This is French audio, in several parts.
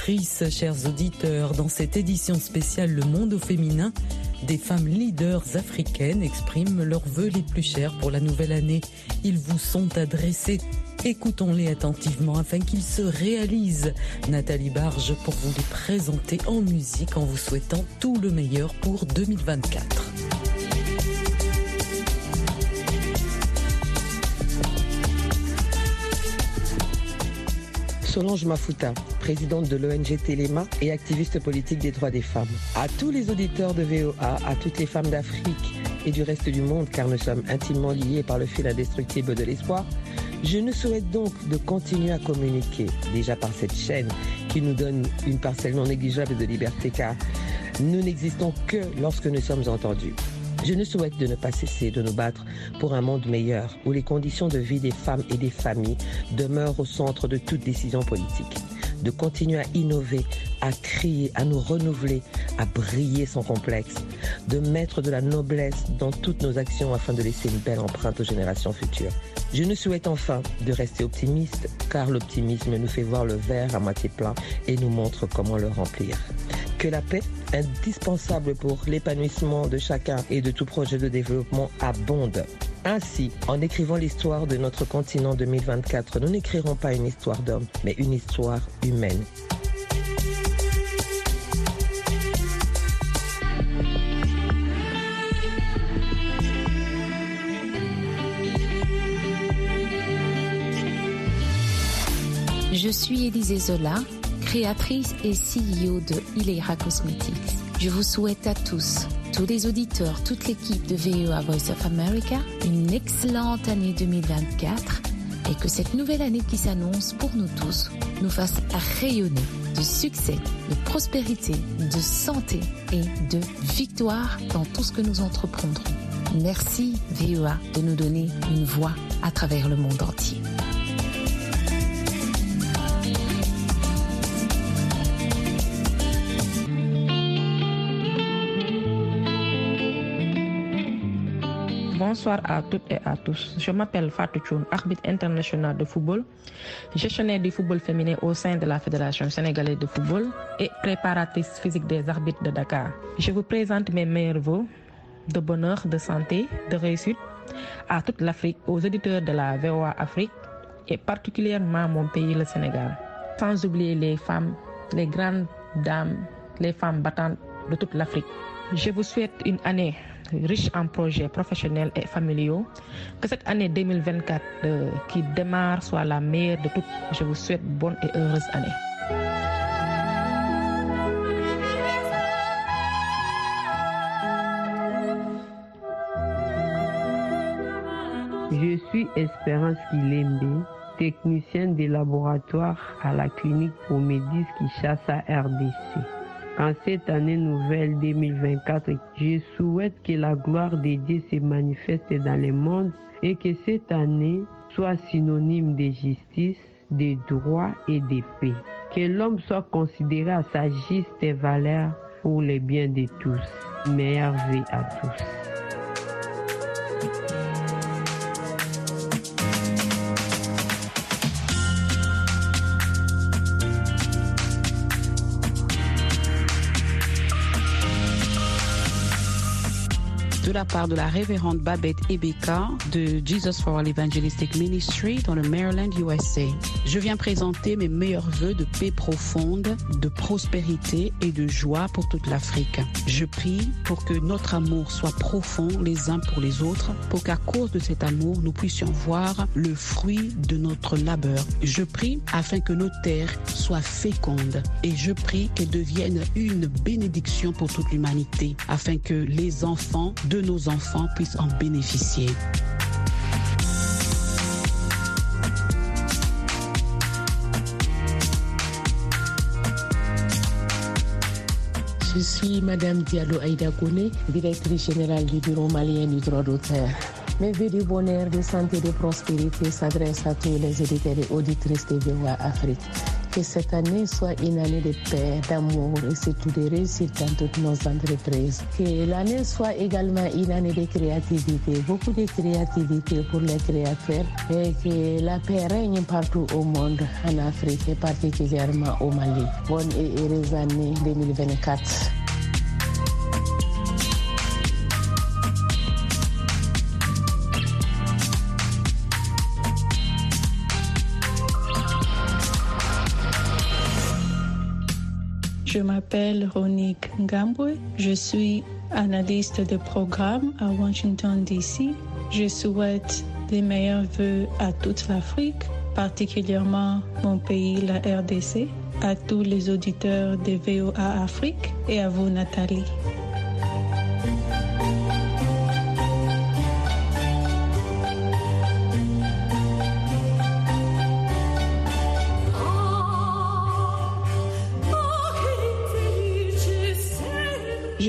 Auditrices, chers auditeurs, dans cette édition spéciale Le Monde au féminin, des femmes leaders africaines expriment leurs vœux les plus chers pour la nouvelle année. Ils vous sont adressés. Écoutons-les attentivement afin qu'ils se réalisent. Nathalie Barge pour vous les présenter en musique en vous souhaitant tout le meilleur pour 2024. Solange Mafuta, présidente de l'ONG Téléma et activiste politique des droits des femmes. À tous les auditeurs de VOA, à toutes les femmes d'Afrique et du reste du monde, car nous sommes intimement liés par le fil indestructible de l'espoir, je nous souhaite donc de continuer à communiquer, déjà par cette chaîne qui nous donne une parcelle non négligeable de liberté, car nous n'existons que lorsque nous sommes entendus. Je nous souhaite de ne pas cesser de nous battre pour un monde meilleur où les conditions de vie des femmes et des familles demeurent au centre de toute décision politique. De continuer à innover, à crier, à nous renouveler, à briller sans complexe. De mettre de la noblesse dans toutes nos actions afin de laisser une belle empreinte aux générations futures. Je nous souhaite enfin de rester optimistes car l'optimisme nous fait voir le verre à moitié plein et nous montre comment le remplir que la paix, indispensable pour l'épanouissement de chacun et de tout projet de développement, abonde. Ainsi, en écrivant l'histoire de notre continent 2024, nous n'écrirons pas une histoire d'homme, mais une histoire humaine. Je suis Élisée Zola créatrice et CEO de Ilera Cosmetics. Je vous souhaite à tous, tous les auditeurs, toute l'équipe de VOA Voice of America, une excellente année 2024 et que cette nouvelle année qui s'annonce pour nous tous nous fasse rayonner de succès, de prospérité, de santé et de victoire dans tout ce que nous entreprendrons. Merci VOA de nous donner une voix à travers le monde entier. Bonsoir à toutes et à tous. Je m'appelle Fatou Choun, arbitre international de football, gestionnaire du football féminin au sein de la Fédération sénégalaise de football et préparatrice physique des arbitres de Dakar. Je vous présente mes meilleurs voeux de bonheur, de santé, de réussite à toute l'Afrique, aux auditeurs de la VOA Afrique et particulièrement mon pays, le Sénégal. Sans oublier les femmes, les grandes dames, les femmes battantes de toute l'Afrique. Je vous souhaite une année riche en projets professionnels et familiaux. Que cette année 2024 euh, qui démarre soit la meilleure de toutes. Je vous souhaite bonne et heureuse année. Je suis Espérance Kilembe, technicienne des laboratoires à la clinique Promédis qui chasse à RDC. En cette année nouvelle 2024, je souhaite que la gloire de Dieu se manifeste dans le monde et que cette année soit synonyme de justice, de droit et de paix. Que l'homme soit considéré à sa juste valeur pour le bien de tous. Meilleure vie à tous. De la part de la révérende Babette Ebeka de Jesus for All Evangelistic Ministry dans le Maryland, USA. Je viens présenter mes meilleurs voeux de paix profonde, de prospérité et de joie pour toute l'Afrique. Je prie pour que notre amour soit profond les uns pour les autres, pour qu'à cause de cet amour, nous puissions voir le fruit de notre labeur. Je prie afin que nos terres soient fécondes et je prie qu'elles deviennent une bénédiction pour toute l'humanité, afin que les enfants de nos enfants puissent en bénéficier. Je suis Madame Diallo Aïda Kone, directrice générale du Bureau malien du droit d'auteur. Mes vœux du bonheur, de santé et de prospérité s'adressent à tous les éditeurs et auditrices de VOA Afrique. Que cette année soit une année de paix, d'amour et surtout de réussite dans toutes nos entreprises. Que l'année soit également une année de créativité, beaucoup de créativité pour les créateurs et que la paix règne partout au monde, en Afrique et particulièrement au Mali. Bonne et heureuse année 2024. Je m'appelle Ronique Ngambwe. Je suis analyste de programme à Washington, D.C. Je souhaite les meilleurs voeux à toute l'Afrique, particulièrement mon pays, la RDC, à tous les auditeurs de VOA Afrique et à vous, Nathalie.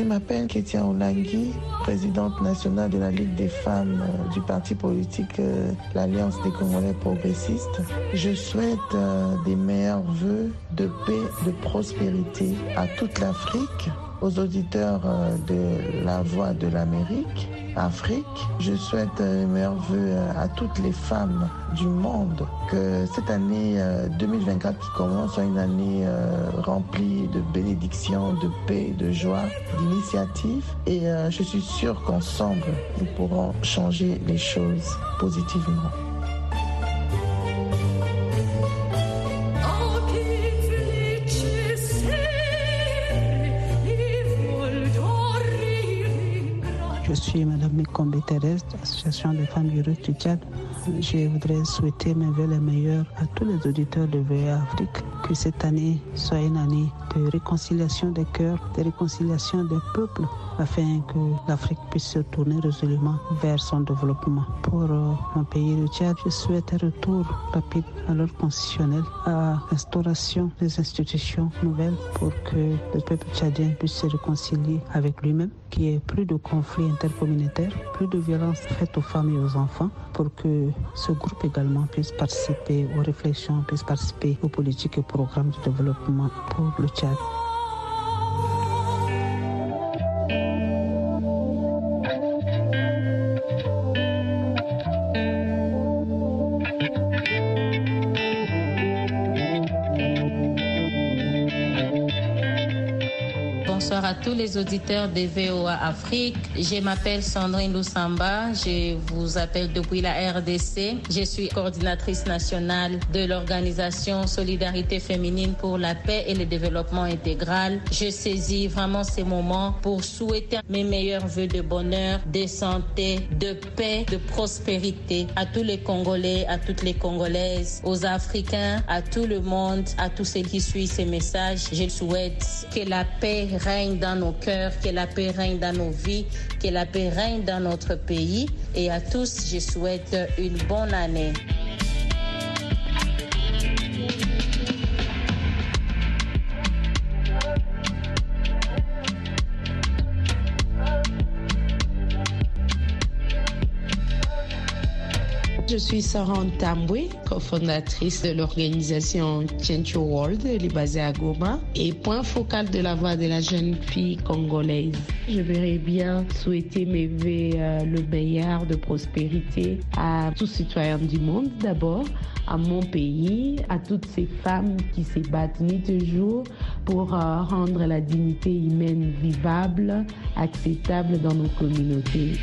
Je m'appelle Kétia Olangui, présidente nationale de la Ligue des femmes euh, du parti politique euh, l'Alliance des Congolais progressistes. Je souhaite euh, des meilleurs voeux de paix, de prospérité à toute l'Afrique, aux auditeurs de La Voix de l'Amérique, Afrique. Je souhaite les meilleurs voeux à toutes les femmes du monde. Que cette année 2024 qui commence soit une année remplie de bénédictions, de paix, de joie, d'initiatives. Et je suis sûre qu'ensemble, nous pourrons changer les choses positivement. Suis Madame Mikombe Thérèse, de l'Association des femmes du du Tchad. Je voudrais souhaiter mes voeux les meilleurs à tous les auditeurs de VA Afrique. Que cette année soit une année de réconciliation des cœurs, de réconciliation des peuples, afin que l'Afrique puisse se tourner résolument vers son développement. Pour euh, mon pays, le Tchad, je souhaite un retour rapide à l'ordre constitutionnel, à l'instauration des institutions nouvelles pour que le peuple tchadien puisse se réconcilier avec lui-même, qu'il n'y ait plus de conflits intercommunautaires, plus de violences faites aux femmes et aux enfants, pour que ce groupe également puisse participer aux réflexions, puisse participer aux politiques et programmes de développement pour le Tchad. Bonsoir à tous les auditeurs de VOA Afrique. Je m'appelle Sandrine Loussamba. Je vous appelle depuis la RDC. Je suis coordinatrice nationale de l'organisation Solidarité féminine pour la paix et le développement intégral. Je saisis vraiment ces moments pour souhaiter mes meilleurs voeux de bonheur, de santé, de paix, de prospérité à tous les Congolais, à toutes les Congolaises, aux Africains, à tout le monde, à tous ceux qui suivent ces messages. Je souhaite que la paix règne dans nos cœurs, que la paix règne dans nos vies, que la paix règne dans notre pays. Et à tous, je souhaite une bonne année. Je suis Sarah Tambwe, cofondatrice de l'organisation Change World, elle est basée à Goma, et point focal de la voix de la jeune fille congolaise. Je verrais bien souhaiter mes euh, le meilleur de prospérité à tous citoyens du monde d'abord, à mon pays, à toutes ces femmes qui se battent nuit et jour pour euh, rendre la dignité humaine vivable, acceptable dans nos communautés.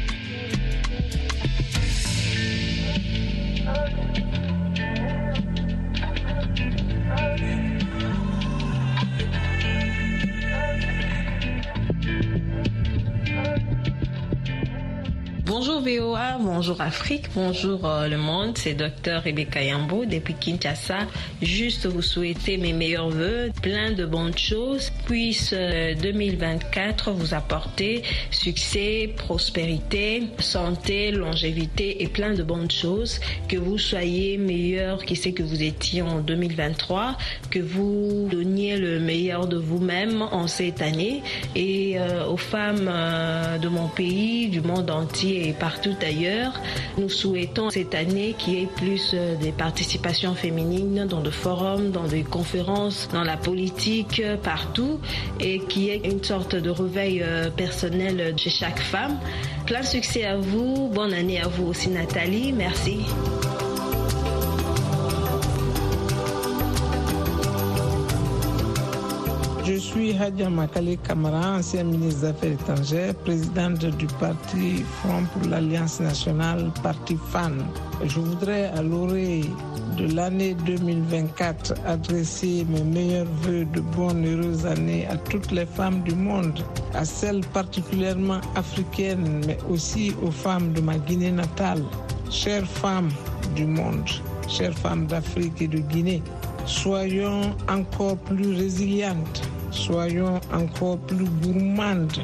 Bonjour VOA, bonjour Afrique, bonjour euh, le monde, c'est Docteur Rebecca Yambo depuis Kinshasa. Juste vous souhaiter mes meilleurs voeux, plein de bonnes choses, puisse euh, 2024 vous apporter succès, prospérité, santé, longévité et plein de bonnes choses. Que vous soyez meilleur qui ce que vous étiez en 2023, que vous donniez le meilleur de vous-même en cette année et euh, aux femmes euh, de mon pays, du monde entier et partout ailleurs. Nous souhaitons cette année qu'il y ait plus euh, de participations féminines dans des forums, dans des conférences, dans la politique, euh, partout, et qu'il y ait une sorte de réveil euh, personnel chez chaque femme. Plein succès à vous, bonne année à vous aussi Nathalie, merci. Je suis Hadia Makale Kamara, ancien ministre des Affaires étrangères, présidente du parti Front pour l'Alliance nationale, parti FAN. Je voudrais à l'oreille de l'année 2024 adresser mes meilleurs voeux de bonne heureuse année à toutes les femmes du monde, à celles particulièrement africaines, mais aussi aux femmes de ma Guinée natale. Chères femmes du monde, chères femmes d'Afrique et de Guinée, soyons encore plus résilientes soyons encore plus gourmandes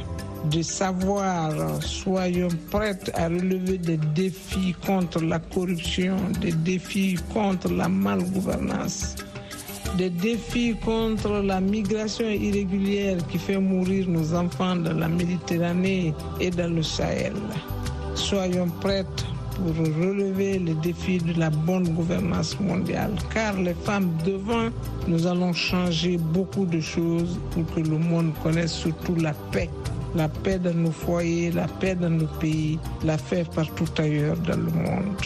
de savoir, soyons prêtes à relever des défis contre la corruption, des défis contre la malgouvernance, des défis contre la migration irrégulière qui fait mourir nos enfants dans la Méditerranée et dans le Sahel. Soyons prêtes pour relever les défis de la bonne gouvernance mondiale. Car les femmes devant, nous allons changer beaucoup de choses pour que le monde connaisse surtout la paix. La paix dans nos foyers, la paix dans nos pays, la paix partout ailleurs dans le monde.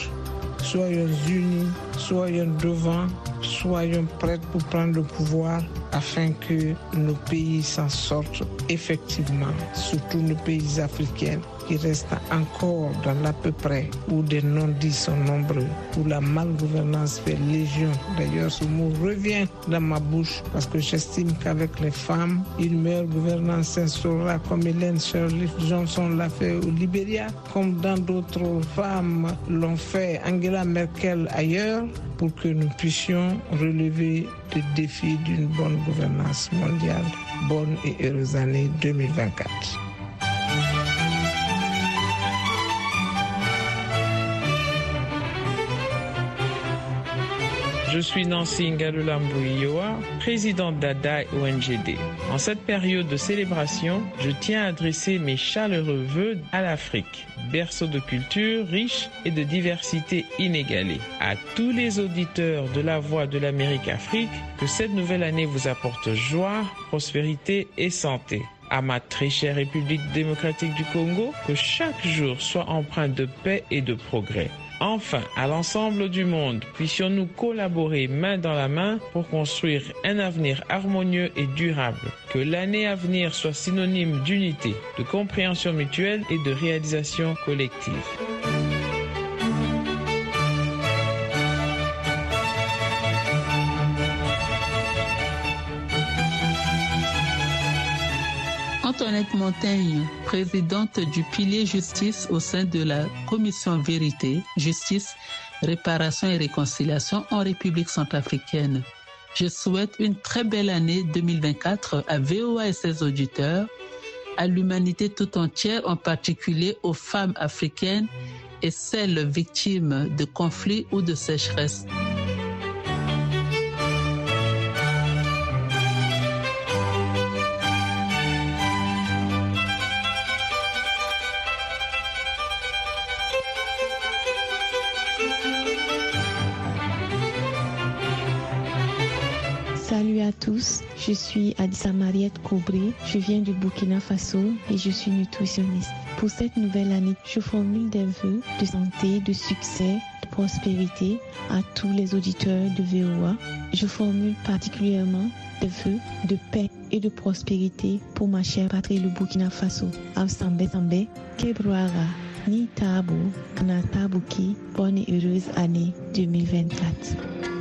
Soyons unis, soyons devant, soyons prêts pour prendre le pouvoir afin que nos pays s'en sortent effectivement, surtout nos pays africains qui reste encore dans l'à peu près, où des non-dits sont nombreux, où la malgouvernance fait légion. D'ailleurs, ce mot revient dans ma bouche parce que j'estime qu'avec les femmes, une meilleure gouvernance s'instaurera comme Hélène Shirley Johnson l'a fait au Libéria, comme dans d'autres femmes l'ont fait Angela Merkel ailleurs, pour que nous puissions relever le défi d'une bonne gouvernance mondiale. Bonne et heureuse année 2024. Je suis Nancy Ngalulambuioa, présidente d'ADA ONGD. En cette période de célébration, je tiens à adresser mes chaleureux voeux à l'Afrique, berceau de culture riche et de diversité inégalée. À tous les auditeurs de la Voix de l'Amérique Afrique, que cette nouvelle année vous apporte joie, prospérité et santé à ma très chère République démocratique du Congo, que chaque jour soit empreint de paix et de progrès. Enfin, à l'ensemble du monde, puissions-nous collaborer main dans la main pour construire un avenir harmonieux et durable. Que l'année à venir soit synonyme d'unité, de compréhension mutuelle et de réalisation collective. Antoinette Montaigne, présidente du pilier justice au sein de la commission vérité, justice, réparation et réconciliation en République centrafricaine. Je souhaite une très belle année 2024 à VOA et ses auditeurs, à l'humanité tout entière, en particulier aux femmes africaines et celles victimes de conflits ou de sécheresse. Tous, je suis Adissa Mariette Koubré, je viens du Burkina Faso et je suis nutritionniste. Pour cette nouvelle année, je formule des vœux de santé, de succès, de prospérité à tous les auditeurs de VOA. Je formule particulièrement des vœux de paix et de prospérité pour ma chère patrie le Burkina Faso. Avsambe Sambe, Kebruara, Ni Tabu, Kana Tabuki, bonne et heureuse année 2024.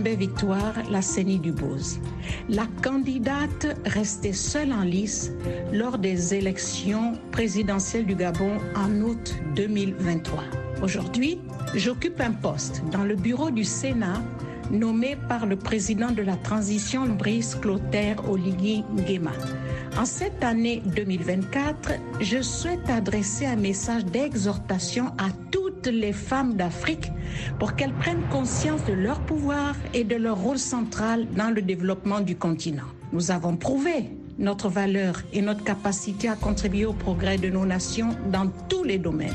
Victoire, la CENI du Bose, la candidate restée seule en lice lors des élections présidentielles du Gabon en août 2023. Aujourd'hui, j'occupe un poste dans le bureau du Sénat nommé par le président de la transition Brice Clotaire Oligui Nguema. En cette année 2024, je souhaite adresser un message d'exhortation à toutes les femmes d'Afrique pour qu'elles prennent conscience de leur pouvoir et de leur rôle central dans le développement du continent. Nous avons prouvé notre valeur et notre capacité à contribuer au progrès de nos nations dans tous les domaines.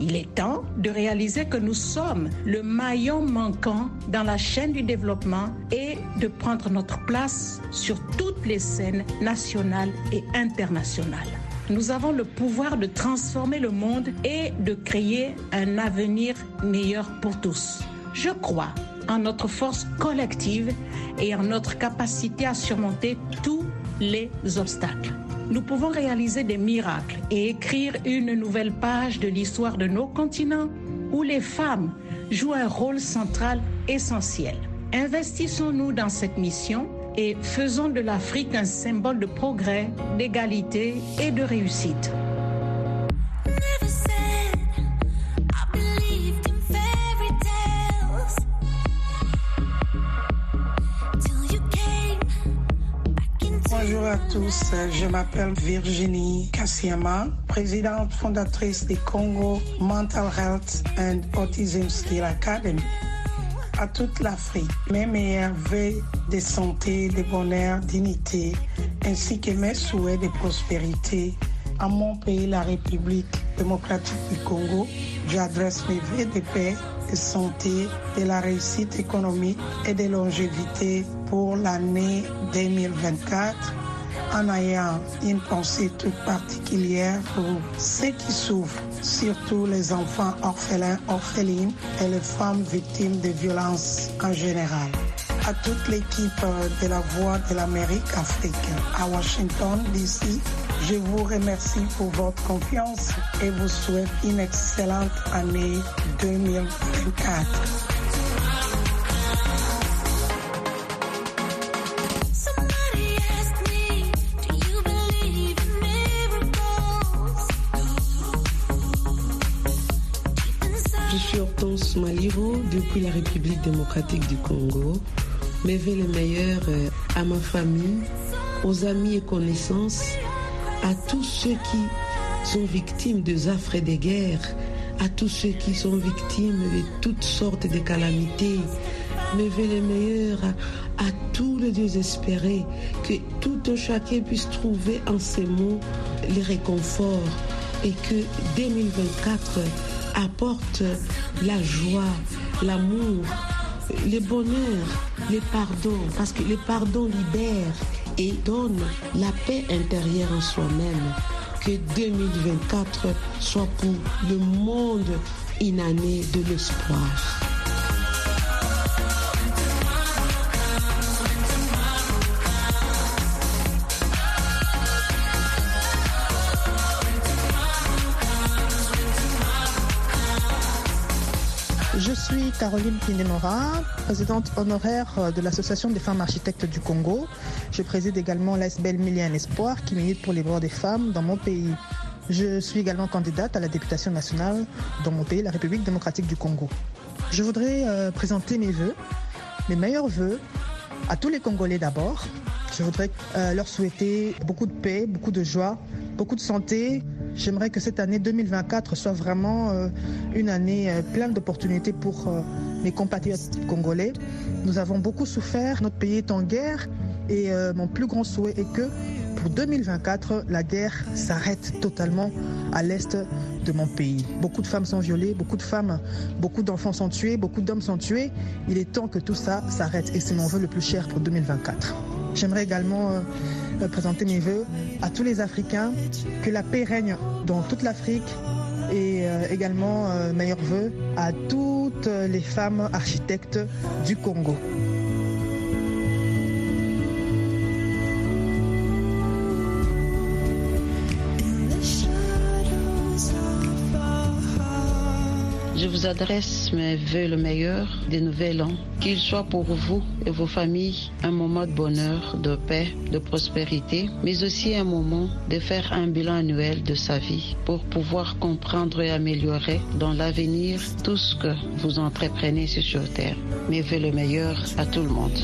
Il est temps de réaliser que nous sommes le maillon manquant dans la chaîne du développement et de prendre notre place sur toutes les scènes nationales et internationales. Nous avons le pouvoir de transformer le monde et de créer un avenir meilleur pour tous. Je crois en notre force collective et en notre capacité à surmonter tous les obstacles. Nous pouvons réaliser des miracles et écrire une nouvelle page de l'histoire de nos continents où les femmes jouent un rôle central essentiel. Investissons-nous dans cette mission et faisons de l'Afrique un symbole de progrès, d'égalité et de réussite. Bonjour à tous, je m'appelle Virginie Kassiama, présidente fondatrice du Congo Mental Health and Autism Skill Academy. À toute l'Afrique, mes meilleurs vœux de santé, de bonheur, dignité, ainsi que mes souhaits de prospérité à mon pays, la République démocratique du Congo. J'adresse mes vœux de paix, de santé, de la réussite économique et de longévité pour l'année 2024 en ayant une pensée toute particulière pour ceux qui souffrent, surtout les enfants orphelins, orphelines et les femmes victimes de violences en général. À toute l'équipe de la Voix de l'Amérique Afrique à Washington, DC, je vous remercie pour votre confiance et vous souhaite une excellente année 2024. Maliro depuis la République démocratique du Congo. Mes vœux les meilleurs euh, à ma famille, aux amis et connaissances, à tous ceux qui sont victimes des affres et des guerres, à tous ceux qui sont victimes de toutes sortes de calamités. Mes vœux les meilleurs à, à tous les désespérés, que tout un chacun puisse trouver en ces mots les réconforts et que 2024 apporte la joie, l'amour, le bonheur, le pardon, parce que le pardon libère et donne la paix intérieure en soi-même. Que 2024 soit pour le monde une année de l'espoir. Suis Caroline Pinemora, présidente honoraire de l'Association des femmes architectes du Congo. Je préside également l'ASBL Million Espoir qui milite pour les droits des femmes dans mon pays. Je suis également candidate à la députation nationale dans mon pays, la République démocratique du Congo. Je voudrais euh, présenter mes voeux, mes meilleurs voeux à tous les Congolais d'abord. Je voudrais euh, leur souhaiter beaucoup de paix, beaucoup de joie, beaucoup de santé. J'aimerais que cette année 2024 soit vraiment euh, une année euh, pleine d'opportunités pour euh, mes compatriotes congolais. Nous avons beaucoup souffert, notre pays est en guerre et mon plus grand souhait est que pour 2024, la guerre s'arrête totalement à l'est de mon pays. Beaucoup de femmes sont violées, beaucoup de femmes, beaucoup d'enfants sont tués, beaucoup d'hommes sont tués. Il est temps que tout ça s'arrête et c'est mon vœu le plus cher pour 2024. J'aimerais également euh, présenter mes voeux à tous les Africains, que la paix règne dans toute l'Afrique et euh, également euh, meilleurs voeux à toutes les femmes architectes du Congo. Je vous adresse mes voeux le meilleur des nouvel an. Qu'il soit pour vous et vos familles un moment de bonheur, de paix, de prospérité, mais aussi un moment de faire un bilan annuel de sa vie pour pouvoir comprendre et améliorer dans l'avenir tout ce que vous entreprenez sur Terre. Mes voeux le meilleur à tout le monde.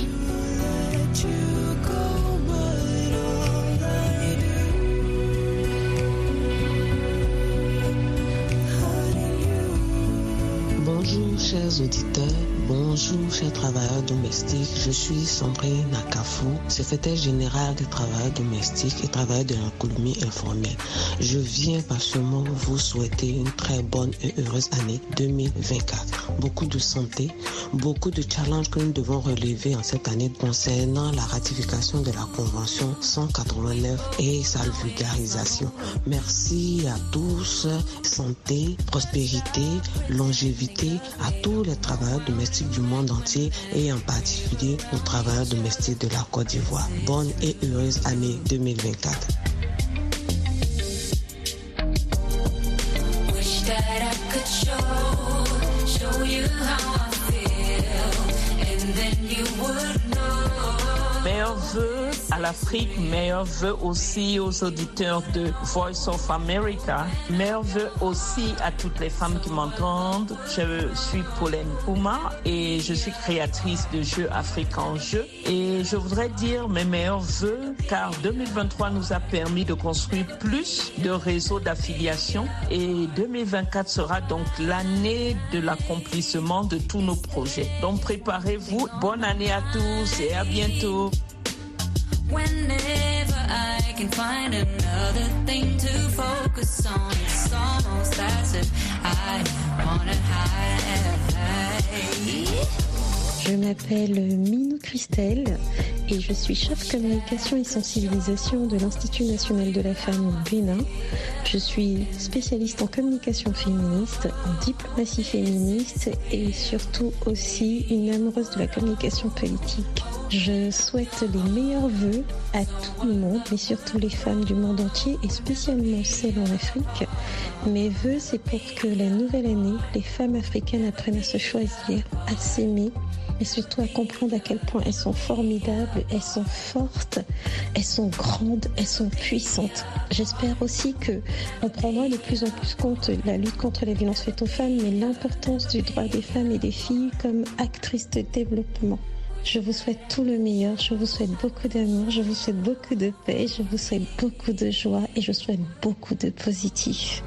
Chers auditeurs, bonjour chers travailleurs domestiques, je suis Sandrine Nakafou, secrétaire générale des travailleurs domestiques et travailleurs de l'économie informelle. Je viens partiellement vous souhaiter une très bonne et heureuse année 2024. Beaucoup de santé, beaucoup de challenges que nous devons relever en cette année concernant la ratification de la Convention 189 et sa vulgarisation. Merci à tous, santé, prospérité, longévité, à tous les travailleurs domestiques du monde entier et en particulier aux travailleurs domestiques de la Côte d'Ivoire. Bonne et heureuse année 2024. À l'Afrique, meilleurs vœux aussi aux auditeurs de Voice of America, meilleurs vœux aussi à toutes les femmes qui m'entendent. Je suis Pauline Ouma et je suis créatrice de jeux Afrique en jeu et je voudrais dire mes meilleurs vœux car 2023 nous a permis de construire plus de réseaux d'affiliation et 2024 sera donc l'année de l'accomplissement de tous nos projets. Donc préparez-vous. Bonne année à tous et à bientôt. Whenever I can find another thing to focus on, it's if I. Je m'appelle Minou Christelle et je suis chef communication et sensibilisation de l'Institut national de la femme au Bénin. Je suis spécialiste en communication féministe, en diplomatie féministe et surtout aussi une amoureuse de la communication politique. Je souhaite les meilleurs voeux à tout le monde, mais surtout les femmes du monde entier et spécialement celles en Afrique. Mes voeux, c'est pour que la nouvelle année, les femmes africaines apprennent à se choisir, à s'aimer et surtout à comprendre à quel point elles sont formidables, elles sont fortes, elles sont grandes, elles sont puissantes. J'espère aussi que on prendra de plus en plus compte la lutte contre les violences faites aux femmes, mais l'importance du droit des femmes et des filles comme actrices de développement. Je vous souhaite tout le meilleur, je vous souhaite beaucoup d'amour, je vous souhaite beaucoup de paix, je vous souhaite beaucoup de joie et je souhaite beaucoup de positif.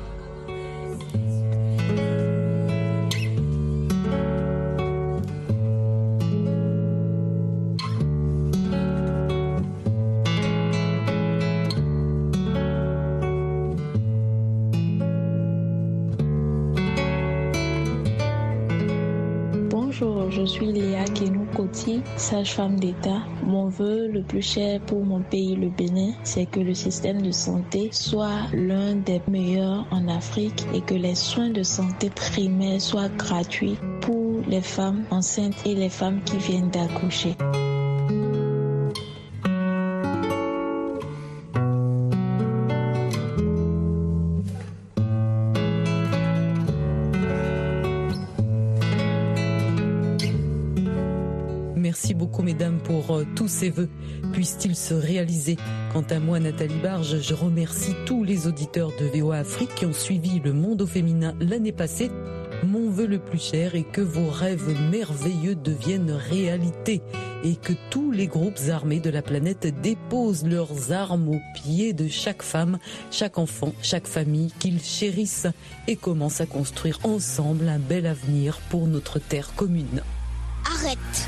Sage-femme d'État. Mon vœu le plus cher pour mon pays, le Bénin, c'est que le système de santé soit l'un des meilleurs en Afrique et que les soins de santé primaires soient gratuits pour les femmes enceintes et les femmes qui viennent d'accoucher. Mesdames, pour euh, tous ces vœux. Puissent-ils se réaliser? Quant à moi, Nathalie Barge, je remercie tous les auditeurs de VOA Afrique qui ont suivi le monde au féminin l'année passée. Mon vœu le plus cher est que vos rêves merveilleux deviennent réalité et que tous les groupes armés de la planète déposent leurs armes aux pieds de chaque femme, chaque enfant, chaque famille qu'ils chérissent et commencent à construire ensemble un bel avenir pour notre terre commune. Arrête